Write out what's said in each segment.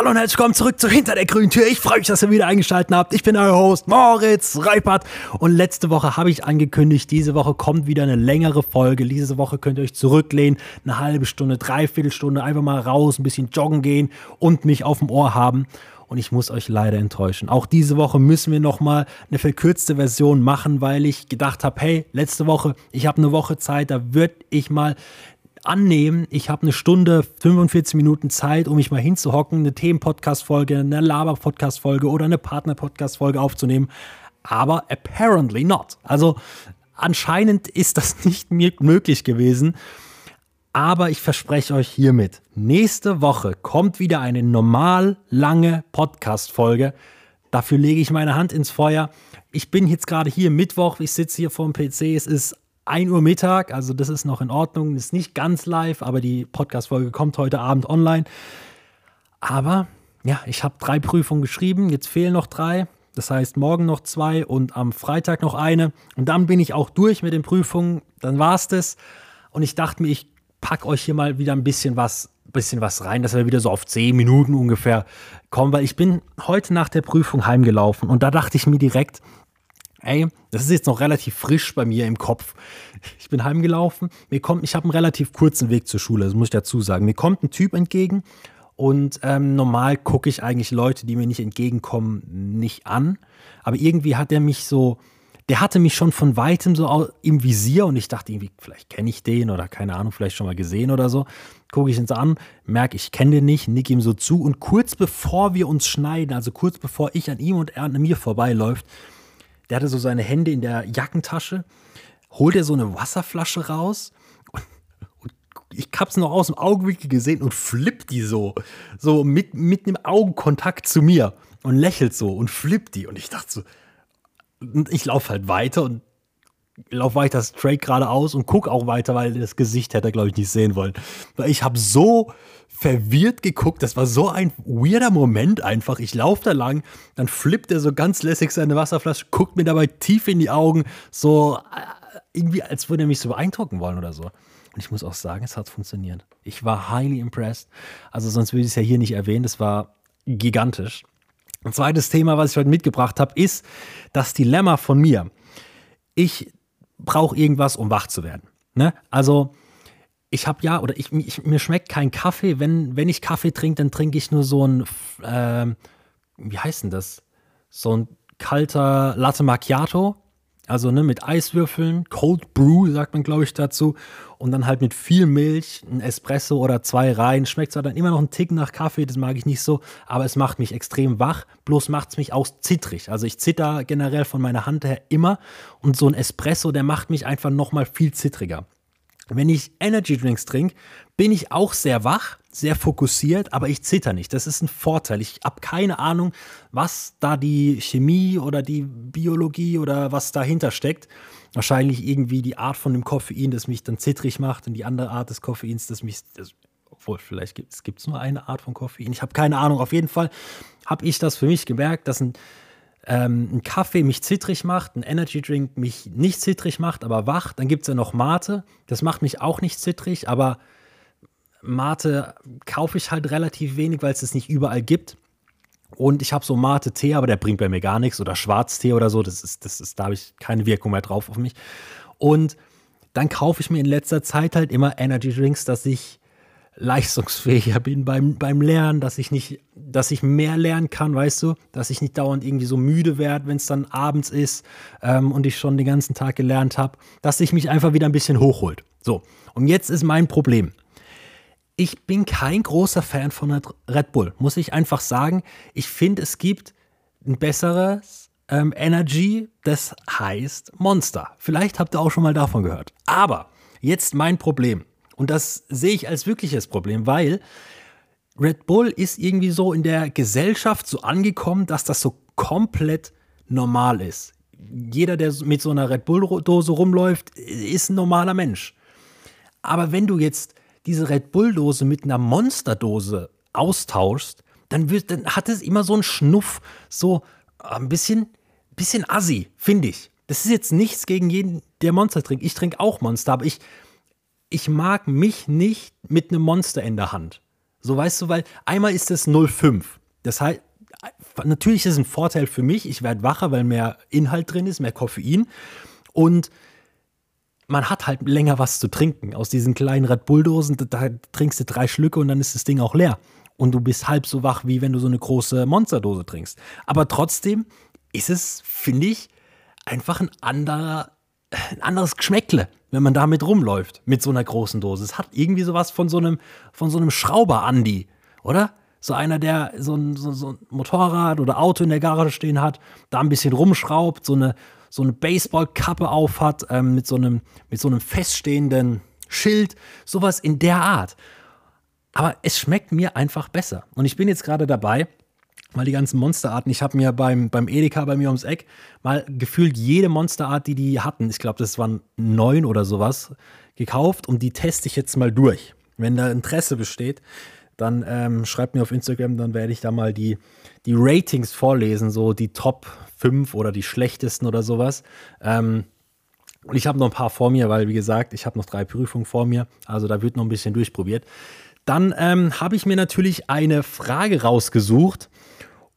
Hallo und herzlich willkommen zurück zu Hinter der grünen Tür. Ich freue mich, dass ihr wieder eingeschaltet habt. Ich bin euer Host Moritz Reipert und letzte Woche habe ich angekündigt, diese Woche kommt wieder eine längere Folge. Diese Woche könnt ihr euch zurücklehnen, eine halbe Stunde, dreiviertel Stunde, einfach mal raus, ein bisschen joggen gehen und mich auf dem Ohr haben. Und ich muss euch leider enttäuschen. Auch diese Woche müssen wir nochmal eine verkürzte Version machen, weil ich gedacht habe, hey, letzte Woche, ich habe eine Woche Zeit, da würde ich mal annehmen, ich habe eine Stunde, 45 Minuten Zeit, um mich mal hinzuhocken, eine Themen-Podcast-Folge, eine Laber-Podcast-Folge oder eine Partner-Podcast-Folge aufzunehmen. Aber apparently not. Also anscheinend ist das nicht möglich gewesen. Aber ich verspreche euch hiermit, nächste Woche kommt wieder eine normal lange Podcast-Folge. Dafür lege ich meine Hand ins Feuer. Ich bin jetzt gerade hier Mittwoch, ich sitze hier vor dem PC, es ist 1 Uhr Mittag, also das ist noch in Ordnung, ist nicht ganz live, aber die Podcast-Folge kommt heute Abend online. Aber ja, ich habe drei Prüfungen geschrieben, jetzt fehlen noch drei. Das heißt, morgen noch zwei und am Freitag noch eine. Und dann bin ich auch durch mit den Prüfungen. Dann war es das. Und ich dachte mir, ich packe euch hier mal wieder ein bisschen was, bisschen was rein, dass wir wieder so auf zehn Minuten ungefähr kommen, weil ich bin heute nach der Prüfung heimgelaufen und da dachte ich mir direkt, Ey, das ist jetzt noch relativ frisch bei mir im Kopf. Ich bin heimgelaufen. Mir kommt, ich habe einen relativ kurzen Weg zur Schule, das muss ich dazu sagen. Mir kommt ein Typ entgegen und ähm, normal gucke ich eigentlich Leute, die mir nicht entgegenkommen, nicht an. Aber irgendwie hat er mich so, der hatte mich schon von weitem so im Visier und ich dachte irgendwie, vielleicht kenne ich den oder keine Ahnung, vielleicht schon mal gesehen oder so. Gucke ich ihn so an, merke, ich kenne den nicht, nick ihm so zu und kurz bevor wir uns schneiden, also kurz bevor ich an ihm und er an mir vorbeiläuft, der hatte so seine Hände in der Jackentasche, holt er so eine Wasserflasche raus und, und ich hab's noch aus dem Augenwinkel gesehen und flippt die so, so mit, mit einem Augenkontakt zu mir und lächelt so und flippt die. Und ich dachte so, ich laufe halt weiter und laufe weiter straight geradeaus und guck auch weiter, weil das Gesicht hätte er, glaube ich, nicht sehen wollen. Weil ich habe so verwirrt geguckt. Das war so ein weirder Moment einfach. Ich laufe da lang, dann flippt er so ganz lässig seine Wasserflasche, guckt mir dabei tief in die Augen, so äh, irgendwie, als würde er mich so beeindrucken wollen oder so. Und ich muss auch sagen, es hat funktioniert. Ich war highly impressed. Also sonst würde ich es ja hier nicht erwähnen. Das war gigantisch. Ein zweites Thema, was ich heute mitgebracht habe, ist das Dilemma von mir. Ich brauche irgendwas, um wach zu werden. Ne? Also ich habe ja, oder ich, ich, mir schmeckt kein Kaffee. Wenn, wenn ich Kaffee trinke, dann trinke ich nur so ein, äh, wie heißt denn das? So ein kalter Latte Macchiato. Also ne, mit Eiswürfeln, Cold Brew sagt man, glaube ich, dazu. Und dann halt mit viel Milch, ein Espresso oder zwei rein. Schmeckt zwar dann immer noch ein Tick nach Kaffee, das mag ich nicht so, aber es macht mich extrem wach. Bloß macht es mich auch zittrig. Also ich zitter generell von meiner Hand her immer. Und so ein Espresso, der macht mich einfach nochmal viel zittriger. Wenn ich Energy Drinks trinke, bin ich auch sehr wach, sehr fokussiert, aber ich zitter nicht. Das ist ein Vorteil. Ich habe keine Ahnung, was da die Chemie oder die Biologie oder was dahinter steckt. Wahrscheinlich irgendwie die Art von dem Koffein, das mich dann zittrig macht und die andere Art des Koffeins, das mich, das, obwohl vielleicht gibt es nur eine Art von Koffein. Ich habe keine Ahnung. Auf jeden Fall habe ich das für mich gemerkt, dass ein ähm, ein Kaffee mich zittrig macht, ein Energy Drink mich nicht zittrig macht, aber wach. Dann gibt es ja noch Mate. Das macht mich auch nicht zittrig, aber Mate kaufe ich halt relativ wenig, weil es es nicht überall gibt. Und ich habe so Mate-Tee, aber der bringt bei mir gar nichts. Oder Schwarztee oder so. Das ist, das ist, da habe ich keine Wirkung mehr drauf auf mich. Und dann kaufe ich mir in letzter Zeit halt immer Energy Drinks, dass ich leistungsfähiger bin beim, beim Lernen, dass ich nicht, dass ich mehr lernen kann, weißt du, dass ich nicht dauernd irgendwie so müde werde, wenn es dann abends ist ähm, und ich schon den ganzen Tag gelernt habe, dass sich mich einfach wieder ein bisschen hochholt. So, und jetzt ist mein Problem. Ich bin kein großer Fan von Red Bull, muss ich einfach sagen. Ich finde, es gibt ein besseres ähm, Energy, das heißt Monster. Vielleicht habt ihr auch schon mal davon gehört. Aber jetzt mein Problem. Und das sehe ich als wirkliches Problem, weil Red Bull ist irgendwie so in der Gesellschaft so angekommen, dass das so komplett normal ist. Jeder, der mit so einer Red Bull-Dose rumläuft, ist ein normaler Mensch. Aber wenn du jetzt diese Red Bull-Dose mit einer Monster-Dose austauschst, dann, wird, dann hat es immer so einen Schnuff, so ein bisschen, bisschen assi, finde ich. Das ist jetzt nichts gegen jeden, der Monster trinkt. Ich trinke auch Monster, aber ich, ich mag mich nicht mit einem Monster in der Hand. So weißt du, weil einmal ist es 0,5. Das heißt, natürlich ist es ein Vorteil für mich. Ich werde wacher, weil mehr Inhalt drin ist, mehr Koffein. Und man hat halt länger was zu trinken. Aus diesen kleinen Red Bull-Dosen, da trinkst du drei Schlücke und dann ist das Ding auch leer. Und du bist halb so wach, wie wenn du so eine große Monsterdose trinkst. Aber trotzdem ist es, finde ich, einfach ein anderer, ein anderes Geschmäckle, wenn man damit rumläuft mit so einer großen Dose. Es hat irgendwie sowas von so einem, von so einem Schrauber-Andi, oder? So einer, der so ein, so, so ein Motorrad oder Auto in der Garage stehen hat, da ein bisschen rumschraubt, so eine, so eine Baseballkappe aufhat ähm, mit, so einem, mit so einem feststehenden Schild, sowas in der Art. Aber es schmeckt mir einfach besser. Und ich bin jetzt gerade dabei, mal die ganzen Monsterarten. Ich habe mir beim, beim Edeka bei mir ums Eck mal gefühlt jede Monsterart, die die hatten, ich glaube, das waren neun oder sowas, gekauft und die teste ich jetzt mal durch. Wenn da Interesse besteht, dann ähm, schreibt mir auf Instagram, dann werde ich da mal die, die Ratings vorlesen, so die Top 5 oder die schlechtesten oder sowas. Ähm, und ich habe noch ein paar vor mir, weil, wie gesagt, ich habe noch drei Prüfungen vor mir. Also da wird noch ein bisschen durchprobiert. Dann ähm, habe ich mir natürlich eine Frage rausgesucht.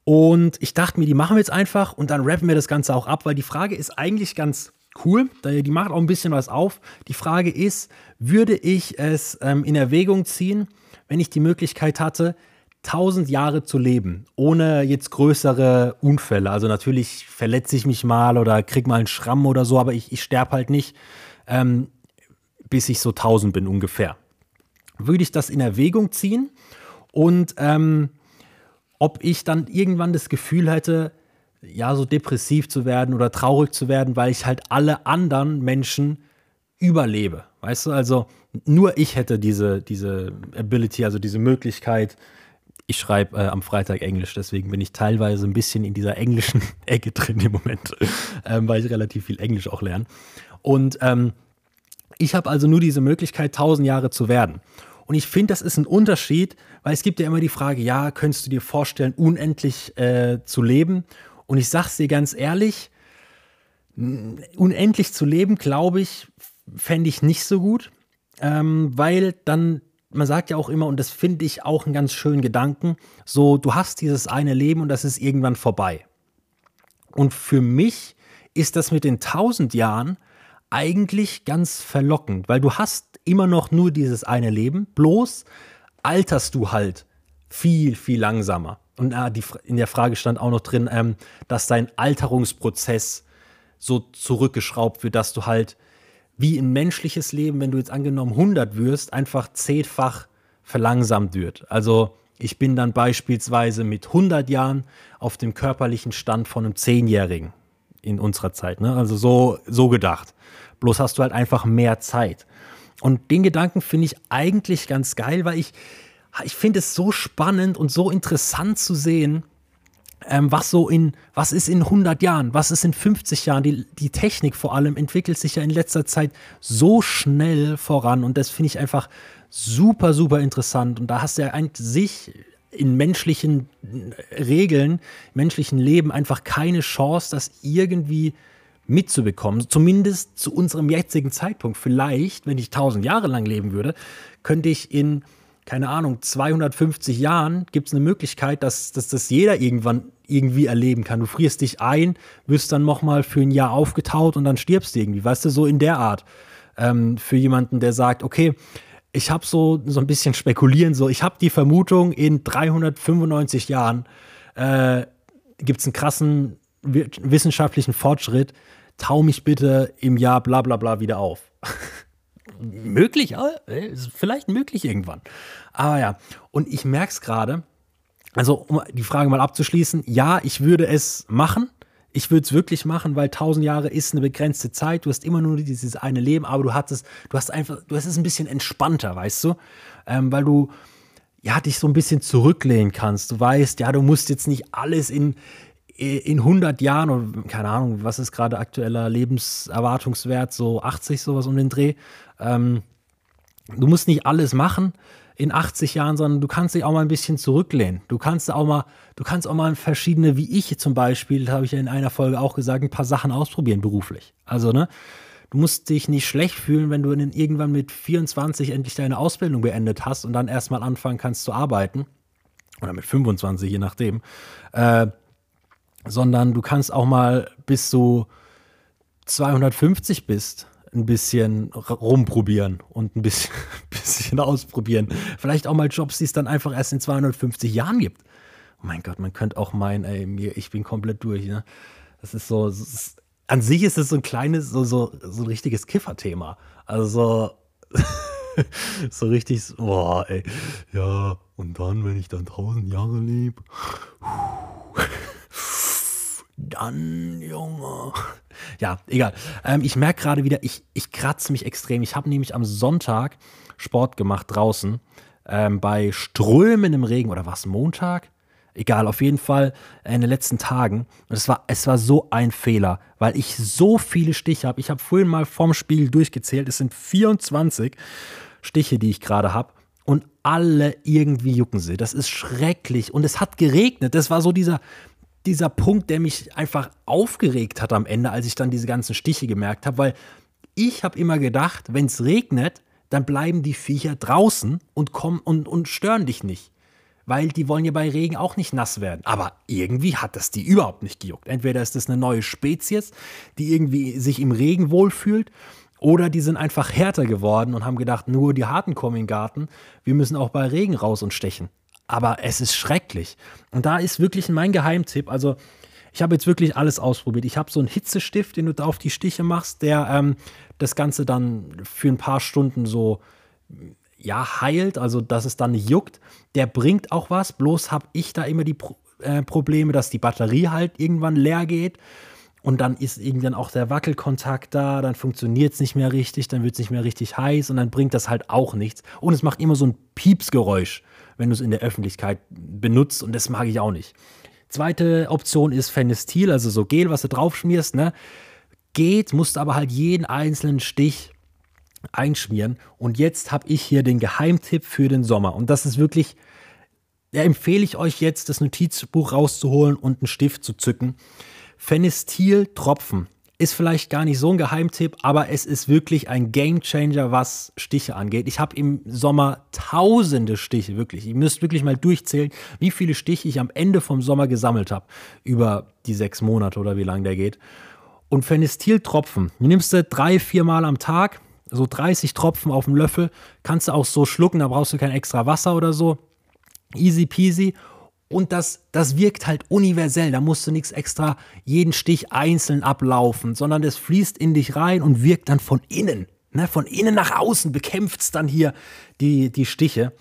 Und ich dachte mir, die machen wir jetzt einfach und dann rappen wir das Ganze auch ab, weil die Frage ist eigentlich ganz cool. Die macht auch ein bisschen was auf. Die Frage ist, würde ich es ähm, in Erwägung ziehen, wenn ich die Möglichkeit hatte, 1000 Jahre zu leben, ohne jetzt größere Unfälle. Also natürlich verletze ich mich mal oder krieg mal einen Schramm oder so, aber ich, ich sterbe halt nicht, ähm, bis ich so 1000 bin ungefähr. Würde ich das in Erwägung ziehen und ähm, ob ich dann irgendwann das Gefühl hätte, ja, so depressiv zu werden oder traurig zu werden, weil ich halt alle anderen Menschen überlebe. Weißt du, also nur ich hätte diese, diese Ability, also diese Möglichkeit, ich schreibe äh, am Freitag Englisch, deswegen bin ich teilweise ein bisschen in dieser englischen Ecke drin im Moment, ähm, weil ich relativ viel Englisch auch lerne. Und ähm, ich habe also nur diese Möglichkeit, tausend Jahre zu werden. Und ich finde, das ist ein Unterschied, weil es gibt ja immer die Frage, ja, könntest du dir vorstellen, unendlich äh, zu leben? Und ich sage es dir ganz ehrlich, unendlich zu leben, glaube ich, fände ich nicht so gut, ähm, weil dann man sagt ja auch immer, und das finde ich auch einen ganz schönen Gedanken, so, du hast dieses eine Leben und das ist irgendwann vorbei. Und für mich ist das mit den tausend Jahren eigentlich ganz verlockend, weil du hast immer noch nur dieses eine Leben, bloß alterst du halt viel, viel langsamer. Und äh, die, in der Frage stand auch noch drin, ähm, dass dein Alterungsprozess so zurückgeschraubt wird, dass du halt wie ein menschliches Leben, wenn du jetzt angenommen 100 wirst, einfach zehnfach verlangsamt wird. Also ich bin dann beispielsweise mit 100 Jahren auf dem körperlichen Stand von einem Zehnjährigen in unserer Zeit. Ne? Also so, so gedacht. Bloß hast du halt einfach mehr Zeit. Und den Gedanken finde ich eigentlich ganz geil, weil ich, ich finde es so spannend und so interessant zu sehen, ähm, was so in, was ist in 100 Jahren, was ist in 50 Jahren, die, die Technik vor allem entwickelt sich ja in letzter Zeit so schnell voran und das finde ich einfach super, super interessant und da hast du ja sich in menschlichen Regeln, menschlichen Leben einfach keine Chance, das irgendwie mitzubekommen. Zumindest zu unserem jetzigen Zeitpunkt. Vielleicht, wenn ich tausend Jahre lang leben würde, könnte ich in keine Ahnung, 250 Jahren gibt es eine Möglichkeit, dass, dass das jeder irgendwann irgendwie erleben kann. Du frierst dich ein, wirst dann nochmal für ein Jahr aufgetaut und dann stirbst du irgendwie. Weißt du, so in der Art. Ähm, für jemanden, der sagt, okay, ich habe so, so ein bisschen spekulieren, so, ich habe die Vermutung, in 395 Jahren äh, gibt es einen krassen wissenschaftlichen Fortschritt, tau mich bitte im Jahr bla bla bla wieder auf. möglich, äh, vielleicht möglich irgendwann. Aber ja, und ich merke es gerade, also um die Frage mal abzuschließen, ja, ich würde es machen. Ich würde es wirklich machen, weil tausend Jahre ist eine begrenzte Zeit. Du hast immer nur dieses eine Leben, aber du hattest, du hast einfach, du hast es ein bisschen entspannter, weißt du, ähm, weil du ja dich so ein bisschen zurücklehnen kannst. Du weißt, ja, du musst jetzt nicht alles in in 100 Jahren oder keine Ahnung, was ist gerade aktueller Lebenserwartungswert, so 80 sowas um den Dreh. Ähm, du musst nicht alles machen in 80 Jahren, sondern du kannst dich auch mal ein bisschen zurücklehnen. Du kannst auch mal, du kannst auch mal verschiedene, wie ich zum Beispiel, habe ich ja in einer Folge auch gesagt, ein paar Sachen ausprobieren beruflich. Also, ne? du musst dich nicht schlecht fühlen, wenn du irgendwann mit 24 endlich deine Ausbildung beendet hast und dann erstmal anfangen kannst zu arbeiten. Oder mit 25, je nachdem. Äh, sondern du kannst auch mal bis du 250 bist, ein bisschen rumprobieren und ein bisschen, bisschen ausprobieren. Vielleicht auch mal Jobs, die es dann einfach erst in 250 Jahren gibt. Oh mein Gott, man könnte auch meinen, ey, mir, ich bin komplett durch. Ne? Das ist so, das ist, an sich ist es so ein kleines, so, so, so ein richtiges Kifferthema. Also so, richtig, boah, ey. Ja, und dann, wenn ich dann tausend Jahre lebe, dann, Junge. Ja, egal. Ähm, ich merke gerade wieder, ich, ich kratze mich extrem. Ich habe nämlich am Sonntag Sport gemacht draußen ähm, bei strömendem Regen oder was, Montag? Egal, auf jeden Fall in den letzten Tagen. Und es war, es war so ein Fehler, weil ich so viele Stiche habe. Ich habe vorhin mal vorm Spiegel durchgezählt. Es sind 24 Stiche, die ich gerade habe. Und alle irgendwie jucken sie. Das ist schrecklich. Und es hat geregnet. Das war so dieser, dieser Punkt, der mich einfach aufgeregt hat am Ende, als ich dann diese ganzen Stiche gemerkt habe. Weil ich habe immer gedacht, wenn es regnet, dann bleiben die Viecher draußen und kommen und, und stören dich nicht weil die wollen ja bei Regen auch nicht nass werden. Aber irgendwie hat das die überhaupt nicht gejuckt. Entweder ist das eine neue Spezies, die irgendwie sich im Regen wohlfühlt, oder die sind einfach härter geworden und haben gedacht, nur die Harten kommen in den Garten, wir müssen auch bei Regen raus und stechen. Aber es ist schrecklich. Und da ist wirklich mein Geheimtipp, also ich habe jetzt wirklich alles ausprobiert. Ich habe so einen Hitzestift, den du da auf die Stiche machst, der ähm, das Ganze dann für ein paar Stunden so ja, heilt, also dass es dann nicht juckt, der bringt auch was. Bloß habe ich da immer die Pro äh, Probleme, dass die Batterie halt irgendwann leer geht. Und dann ist irgendwann auch der Wackelkontakt da, dann funktioniert es nicht mehr richtig, dann wird es nicht mehr richtig heiß und dann bringt das halt auch nichts. Und es macht immer so ein Piepsgeräusch, wenn du es in der Öffentlichkeit benutzt und das mag ich auch nicht. Zweite Option ist Phenestil, also so Gel, was du drauf schmierst, ne? Geht, musst aber halt jeden einzelnen Stich einschmieren. Und jetzt habe ich hier den Geheimtipp für den Sommer. Und das ist wirklich, da empfehle ich euch jetzt, das Notizbuch rauszuholen und einen Stift zu zücken. Phenestil-Tropfen ist vielleicht gar nicht so ein Geheimtipp, aber es ist wirklich ein Gamechanger, was Stiche angeht. Ich habe im Sommer tausende Stiche, wirklich. Ihr müsst wirklich mal durchzählen, wie viele Stiche ich am Ende vom Sommer gesammelt habe. Über die sechs Monate oder wie lange der geht. Und Phenestil-Tropfen, die nimmst du drei, vier Mal am Tag, so 30 Tropfen auf dem Löffel, kannst du auch so schlucken, da brauchst du kein extra Wasser oder so. Easy peasy. Und das, das wirkt halt universell. Da musst du nichts extra jeden Stich einzeln ablaufen, sondern das fließt in dich rein und wirkt dann von innen. Ne? Von innen nach außen bekämpft es dann hier die, die Stiche.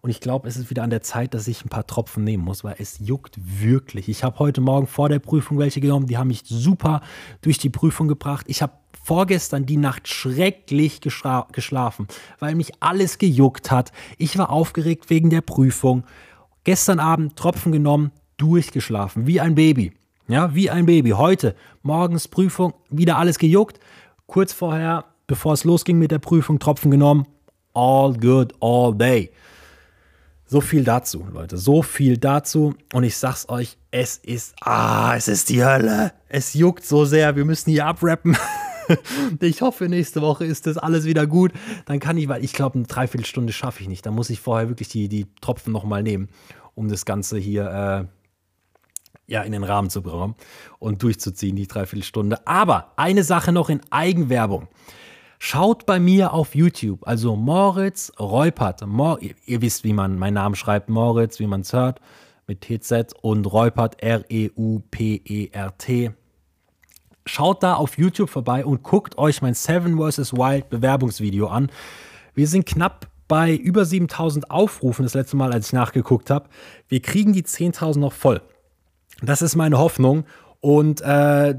Und ich glaube, es ist wieder an der Zeit, dass ich ein paar Tropfen nehmen muss, weil es juckt wirklich. Ich habe heute Morgen vor der Prüfung welche genommen, die haben mich super durch die Prüfung gebracht. Ich habe vorgestern die Nacht schrecklich geschlafen, weil mich alles gejuckt hat. Ich war aufgeregt wegen der Prüfung. Gestern Abend Tropfen genommen, durchgeschlafen, wie ein Baby. Ja, wie ein Baby. Heute, morgens Prüfung, wieder alles gejuckt. Kurz vorher, bevor es losging mit der Prüfung, Tropfen genommen. All good, all day. So viel dazu, Leute. So viel dazu. Und ich sag's euch, es ist, ah, es ist die Hölle. Es juckt so sehr. Wir müssen hier abrappen. ich hoffe, nächste Woche ist das alles wieder gut. Dann kann ich, weil ich glaube, eine Dreiviertelstunde schaffe ich nicht. Da muss ich vorher wirklich die, die Tropfen nochmal nehmen, um das Ganze hier äh, ja, in den Rahmen zu bekommen und durchzuziehen, die Dreiviertelstunde. Aber eine Sache noch in Eigenwerbung. Schaut bei mir auf YouTube, also Moritz Reupert. Mor ihr wisst, wie man meinen Namen schreibt, Moritz, wie man es hört, mit TZ und Reupert, R-E-U-P-E-R-T. Schaut da auf YouTube vorbei und guckt euch mein Seven vs. Wild Bewerbungsvideo an. Wir sind knapp bei über 7000 Aufrufen das letzte Mal, als ich nachgeguckt habe. Wir kriegen die 10.000 noch voll. Das ist meine Hoffnung. Und äh,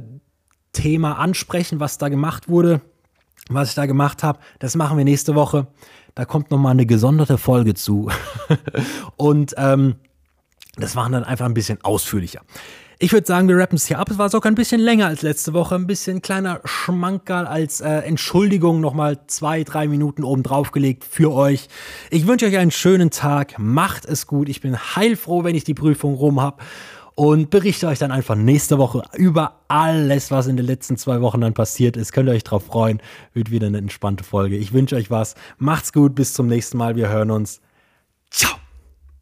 Thema ansprechen, was da gemacht wurde was ich da gemacht habe. Das machen wir nächste Woche. Da kommt nochmal eine gesonderte Folge zu. und ähm, das machen dann einfach ein bisschen ausführlicher. Ich würde sagen, wir rappen es hier ab. Es war sogar ein bisschen länger als letzte Woche. Ein bisschen kleiner Schmankerl als äh, Entschuldigung nochmal zwei, drei Minuten oben drauf gelegt für euch. Ich wünsche euch einen schönen Tag. Macht es gut. Ich bin heilfroh, wenn ich die Prüfung rum habe. und berichte euch dann einfach nächste Woche über alles, was in den letzten zwei Wochen dann passiert ist. Könnt ihr euch drauf freuen. Wird wieder eine entspannte Folge. Ich wünsche euch was. Macht's gut. Bis zum nächsten Mal. Wir hören uns. Ciao.